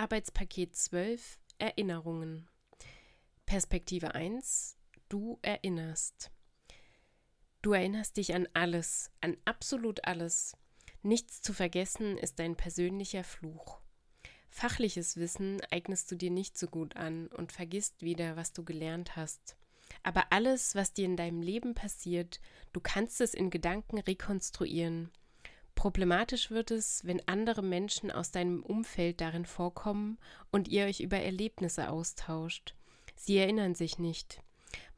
Arbeitspaket 12 Erinnerungen. Perspektive 1 Du erinnerst. Du erinnerst dich an alles, an absolut alles. Nichts zu vergessen ist dein persönlicher Fluch. Fachliches Wissen eignest du dir nicht so gut an und vergisst wieder, was du gelernt hast. Aber alles, was dir in deinem Leben passiert, du kannst es in Gedanken rekonstruieren. Problematisch wird es, wenn andere Menschen aus deinem Umfeld darin vorkommen und ihr euch über Erlebnisse austauscht. Sie erinnern sich nicht.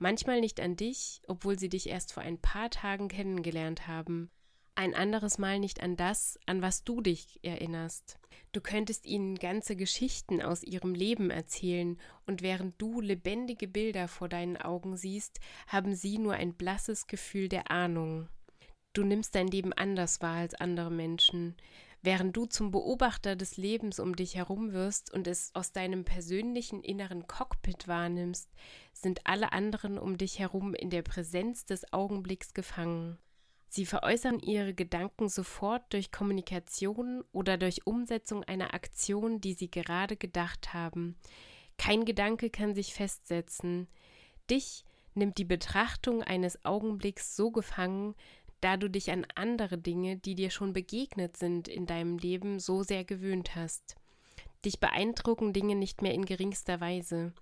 Manchmal nicht an dich, obwohl sie dich erst vor ein paar Tagen kennengelernt haben. Ein anderes Mal nicht an das, an was du dich erinnerst. Du könntest ihnen ganze Geschichten aus ihrem Leben erzählen, und während du lebendige Bilder vor deinen Augen siehst, haben sie nur ein blasses Gefühl der Ahnung. Du nimmst dein Leben anders wahr als andere Menschen. Während du zum Beobachter des Lebens um dich herum wirst und es aus deinem persönlichen inneren Cockpit wahrnimmst, sind alle anderen um dich herum in der Präsenz des Augenblicks gefangen. Sie veräußern ihre Gedanken sofort durch Kommunikation oder durch Umsetzung einer Aktion, die sie gerade gedacht haben. Kein Gedanke kann sich festsetzen. Dich nimmt die Betrachtung eines Augenblicks so gefangen, da du dich an andere Dinge, die dir schon begegnet sind in deinem Leben, so sehr gewöhnt hast. Dich beeindrucken Dinge nicht mehr in geringster Weise.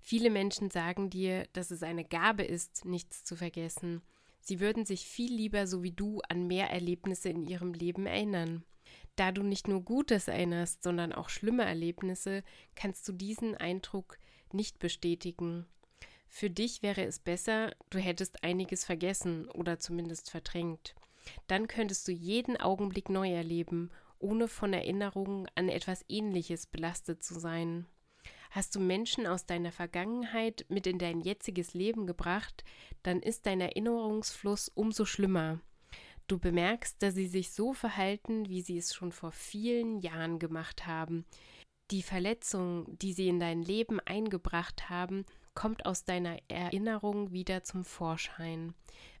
Viele Menschen sagen dir, dass es eine Gabe ist, nichts zu vergessen. Sie würden sich viel lieber so wie du an mehr Erlebnisse in ihrem Leben erinnern. Da du nicht nur Gutes erinnerst, sondern auch schlimme Erlebnisse, kannst du diesen Eindruck nicht bestätigen. Für dich wäre es besser, du hättest einiges vergessen oder zumindest verdrängt. Dann könntest du jeden Augenblick neu erleben, ohne von Erinnerungen an etwas Ähnliches belastet zu sein. Hast du Menschen aus deiner Vergangenheit mit in dein jetziges Leben gebracht, dann ist dein Erinnerungsfluss umso schlimmer. Du bemerkst, dass sie sich so verhalten, wie sie es schon vor vielen Jahren gemacht haben. Die Verletzung, die sie in dein Leben eingebracht haben, kommt aus deiner Erinnerung wieder zum Vorschein.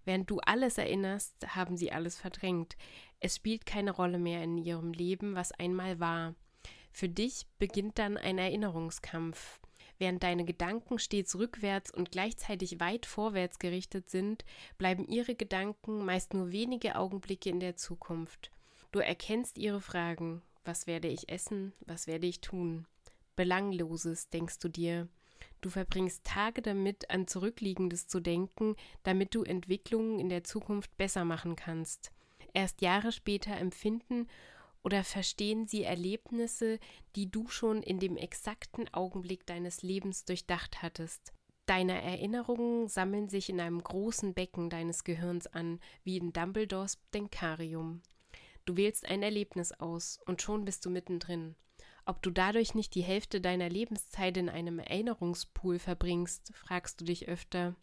Während du alles erinnerst, haben sie alles verdrängt. Es spielt keine Rolle mehr in ihrem Leben, was einmal war. Für dich beginnt dann ein Erinnerungskampf. Während deine Gedanken stets rückwärts und gleichzeitig weit vorwärts gerichtet sind, bleiben ihre Gedanken meist nur wenige Augenblicke in der Zukunft. Du erkennst ihre Fragen. Was werde ich essen? Was werde ich tun? Belangloses, denkst du dir. Du verbringst Tage damit, an Zurückliegendes zu denken, damit du Entwicklungen in der Zukunft besser machen kannst. Erst Jahre später empfinden oder verstehen sie Erlebnisse, die du schon in dem exakten Augenblick deines Lebens durchdacht hattest? Deine Erinnerungen sammeln sich in einem großen Becken deines Gehirns an, wie in Dumbledores Denkarium. Du wählst ein Erlebnis aus und schon bist du mittendrin. Ob du dadurch nicht die Hälfte deiner Lebenszeit in einem Erinnerungspool verbringst, fragst du dich öfter.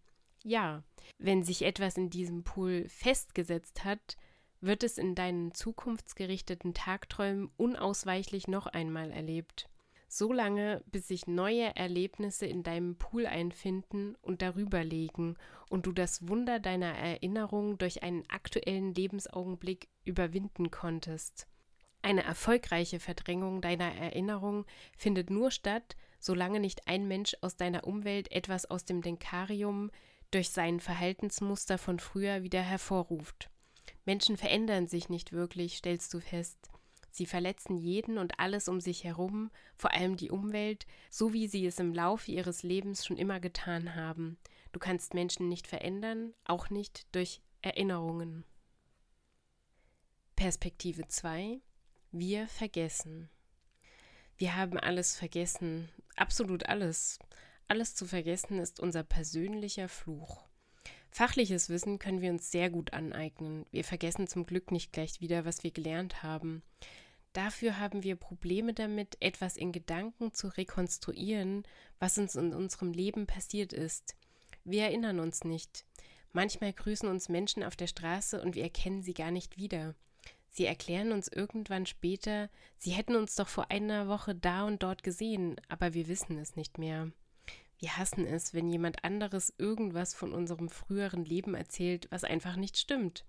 Ja, wenn sich etwas in diesem Pool festgesetzt hat, wird es in deinen zukunftsgerichteten Tagträumen unausweichlich noch einmal erlebt. So lange, bis sich neue Erlebnisse in deinem Pool einfinden und darüber legen und du das Wunder deiner Erinnerung durch einen aktuellen Lebensaugenblick überwinden konntest. Eine erfolgreiche Verdrängung deiner Erinnerung findet nur statt, solange nicht ein Mensch aus deiner Umwelt etwas aus dem Denkarium durch sein Verhaltensmuster von früher wieder hervorruft. Menschen verändern sich nicht wirklich, stellst du fest. Sie verletzen jeden und alles um sich herum, vor allem die Umwelt, so wie sie es im Laufe ihres Lebens schon immer getan haben. Du kannst Menschen nicht verändern, auch nicht durch Erinnerungen. Perspektive 2 Wir vergessen. Wir haben alles vergessen, absolut alles. Alles zu vergessen ist unser persönlicher Fluch. Fachliches Wissen können wir uns sehr gut aneignen. Wir vergessen zum Glück nicht gleich wieder, was wir gelernt haben. Dafür haben wir Probleme damit, etwas in Gedanken zu rekonstruieren, was uns in unserem Leben passiert ist. Wir erinnern uns nicht. Manchmal grüßen uns Menschen auf der Straße und wir erkennen sie gar nicht wieder. Sie erklären uns irgendwann später, sie hätten uns doch vor einer Woche da und dort gesehen, aber wir wissen es nicht mehr. Wir hassen es, wenn jemand anderes irgendwas von unserem früheren Leben erzählt, was einfach nicht stimmt.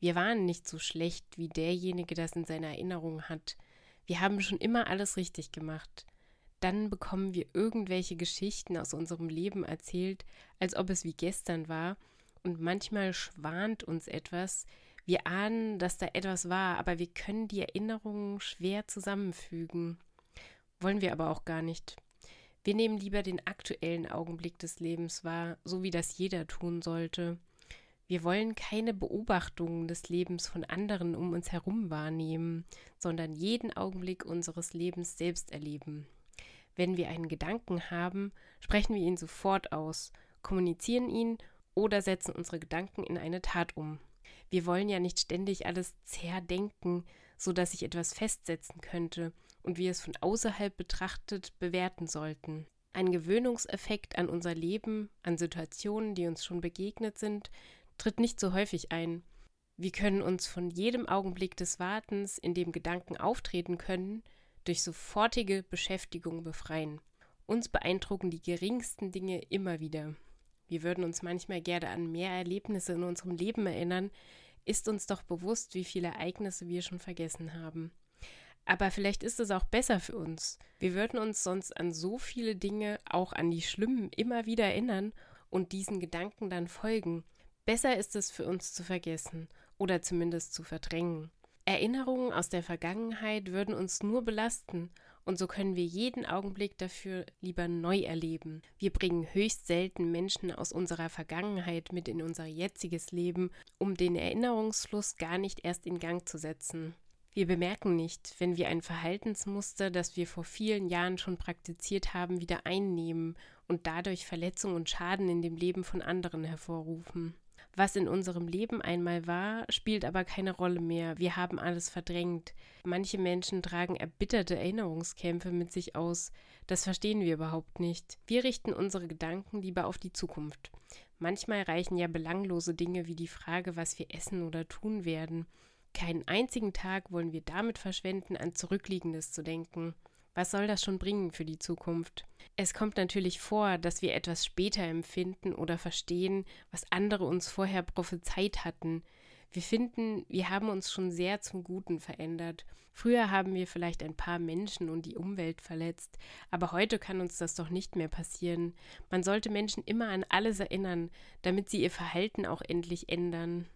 Wir waren nicht so schlecht, wie derjenige das in seiner Erinnerung hat. wir haben schon immer alles richtig gemacht. Dann bekommen wir irgendwelche Geschichten aus unserem Leben erzählt, als ob es wie gestern war, und manchmal schwant uns etwas, wir ahnen, dass da etwas war, aber wir können die Erinnerungen schwer zusammenfügen. Wollen wir aber auch gar nicht. Wir nehmen lieber den aktuellen Augenblick des Lebens wahr, so wie das jeder tun sollte. Wir wollen keine Beobachtungen des Lebens von anderen um uns herum wahrnehmen, sondern jeden Augenblick unseres Lebens selbst erleben. Wenn wir einen Gedanken haben, sprechen wir ihn sofort aus, kommunizieren ihn oder setzen unsere Gedanken in eine Tat um. Wir wollen ja nicht ständig alles zerdenken, so dass sich etwas festsetzen könnte und wir es von außerhalb betrachtet bewerten sollten. Ein Gewöhnungseffekt an unser Leben, an Situationen, die uns schon begegnet sind, tritt nicht so häufig ein. Wir können uns von jedem Augenblick des Wartens, in dem Gedanken auftreten können, durch sofortige Beschäftigung befreien. Uns beeindrucken die geringsten Dinge immer wieder. Wir würden uns manchmal gerne an mehr Erlebnisse in unserem Leben erinnern, ist uns doch bewusst, wie viele Ereignisse wir schon vergessen haben. Aber vielleicht ist es auch besser für uns. Wir würden uns sonst an so viele Dinge, auch an die schlimmen, immer wieder erinnern und diesen Gedanken dann folgen. Besser ist es für uns zu vergessen oder zumindest zu verdrängen. Erinnerungen aus der Vergangenheit würden uns nur belasten und so können wir jeden Augenblick dafür lieber neu erleben. Wir bringen höchst selten Menschen aus unserer Vergangenheit mit in unser jetziges Leben, um den Erinnerungsfluss gar nicht erst in Gang zu setzen. Wir bemerken nicht, wenn wir ein Verhaltensmuster, das wir vor vielen Jahren schon praktiziert haben, wieder einnehmen und dadurch Verletzung und Schaden in dem Leben von anderen hervorrufen. Was in unserem Leben einmal war, spielt aber keine Rolle mehr. Wir haben alles verdrängt. Manche Menschen tragen erbitterte Erinnerungskämpfe mit sich aus. Das verstehen wir überhaupt nicht. Wir richten unsere Gedanken lieber auf die Zukunft. Manchmal reichen ja belanglose Dinge wie die Frage, was wir essen oder tun werden. Keinen einzigen Tag wollen wir damit verschwenden, an Zurückliegendes zu denken. Was soll das schon bringen für die Zukunft? Es kommt natürlich vor, dass wir etwas später empfinden oder verstehen, was andere uns vorher prophezeit hatten. Wir finden, wir haben uns schon sehr zum Guten verändert. Früher haben wir vielleicht ein paar Menschen und die Umwelt verletzt, aber heute kann uns das doch nicht mehr passieren. Man sollte Menschen immer an alles erinnern, damit sie ihr Verhalten auch endlich ändern.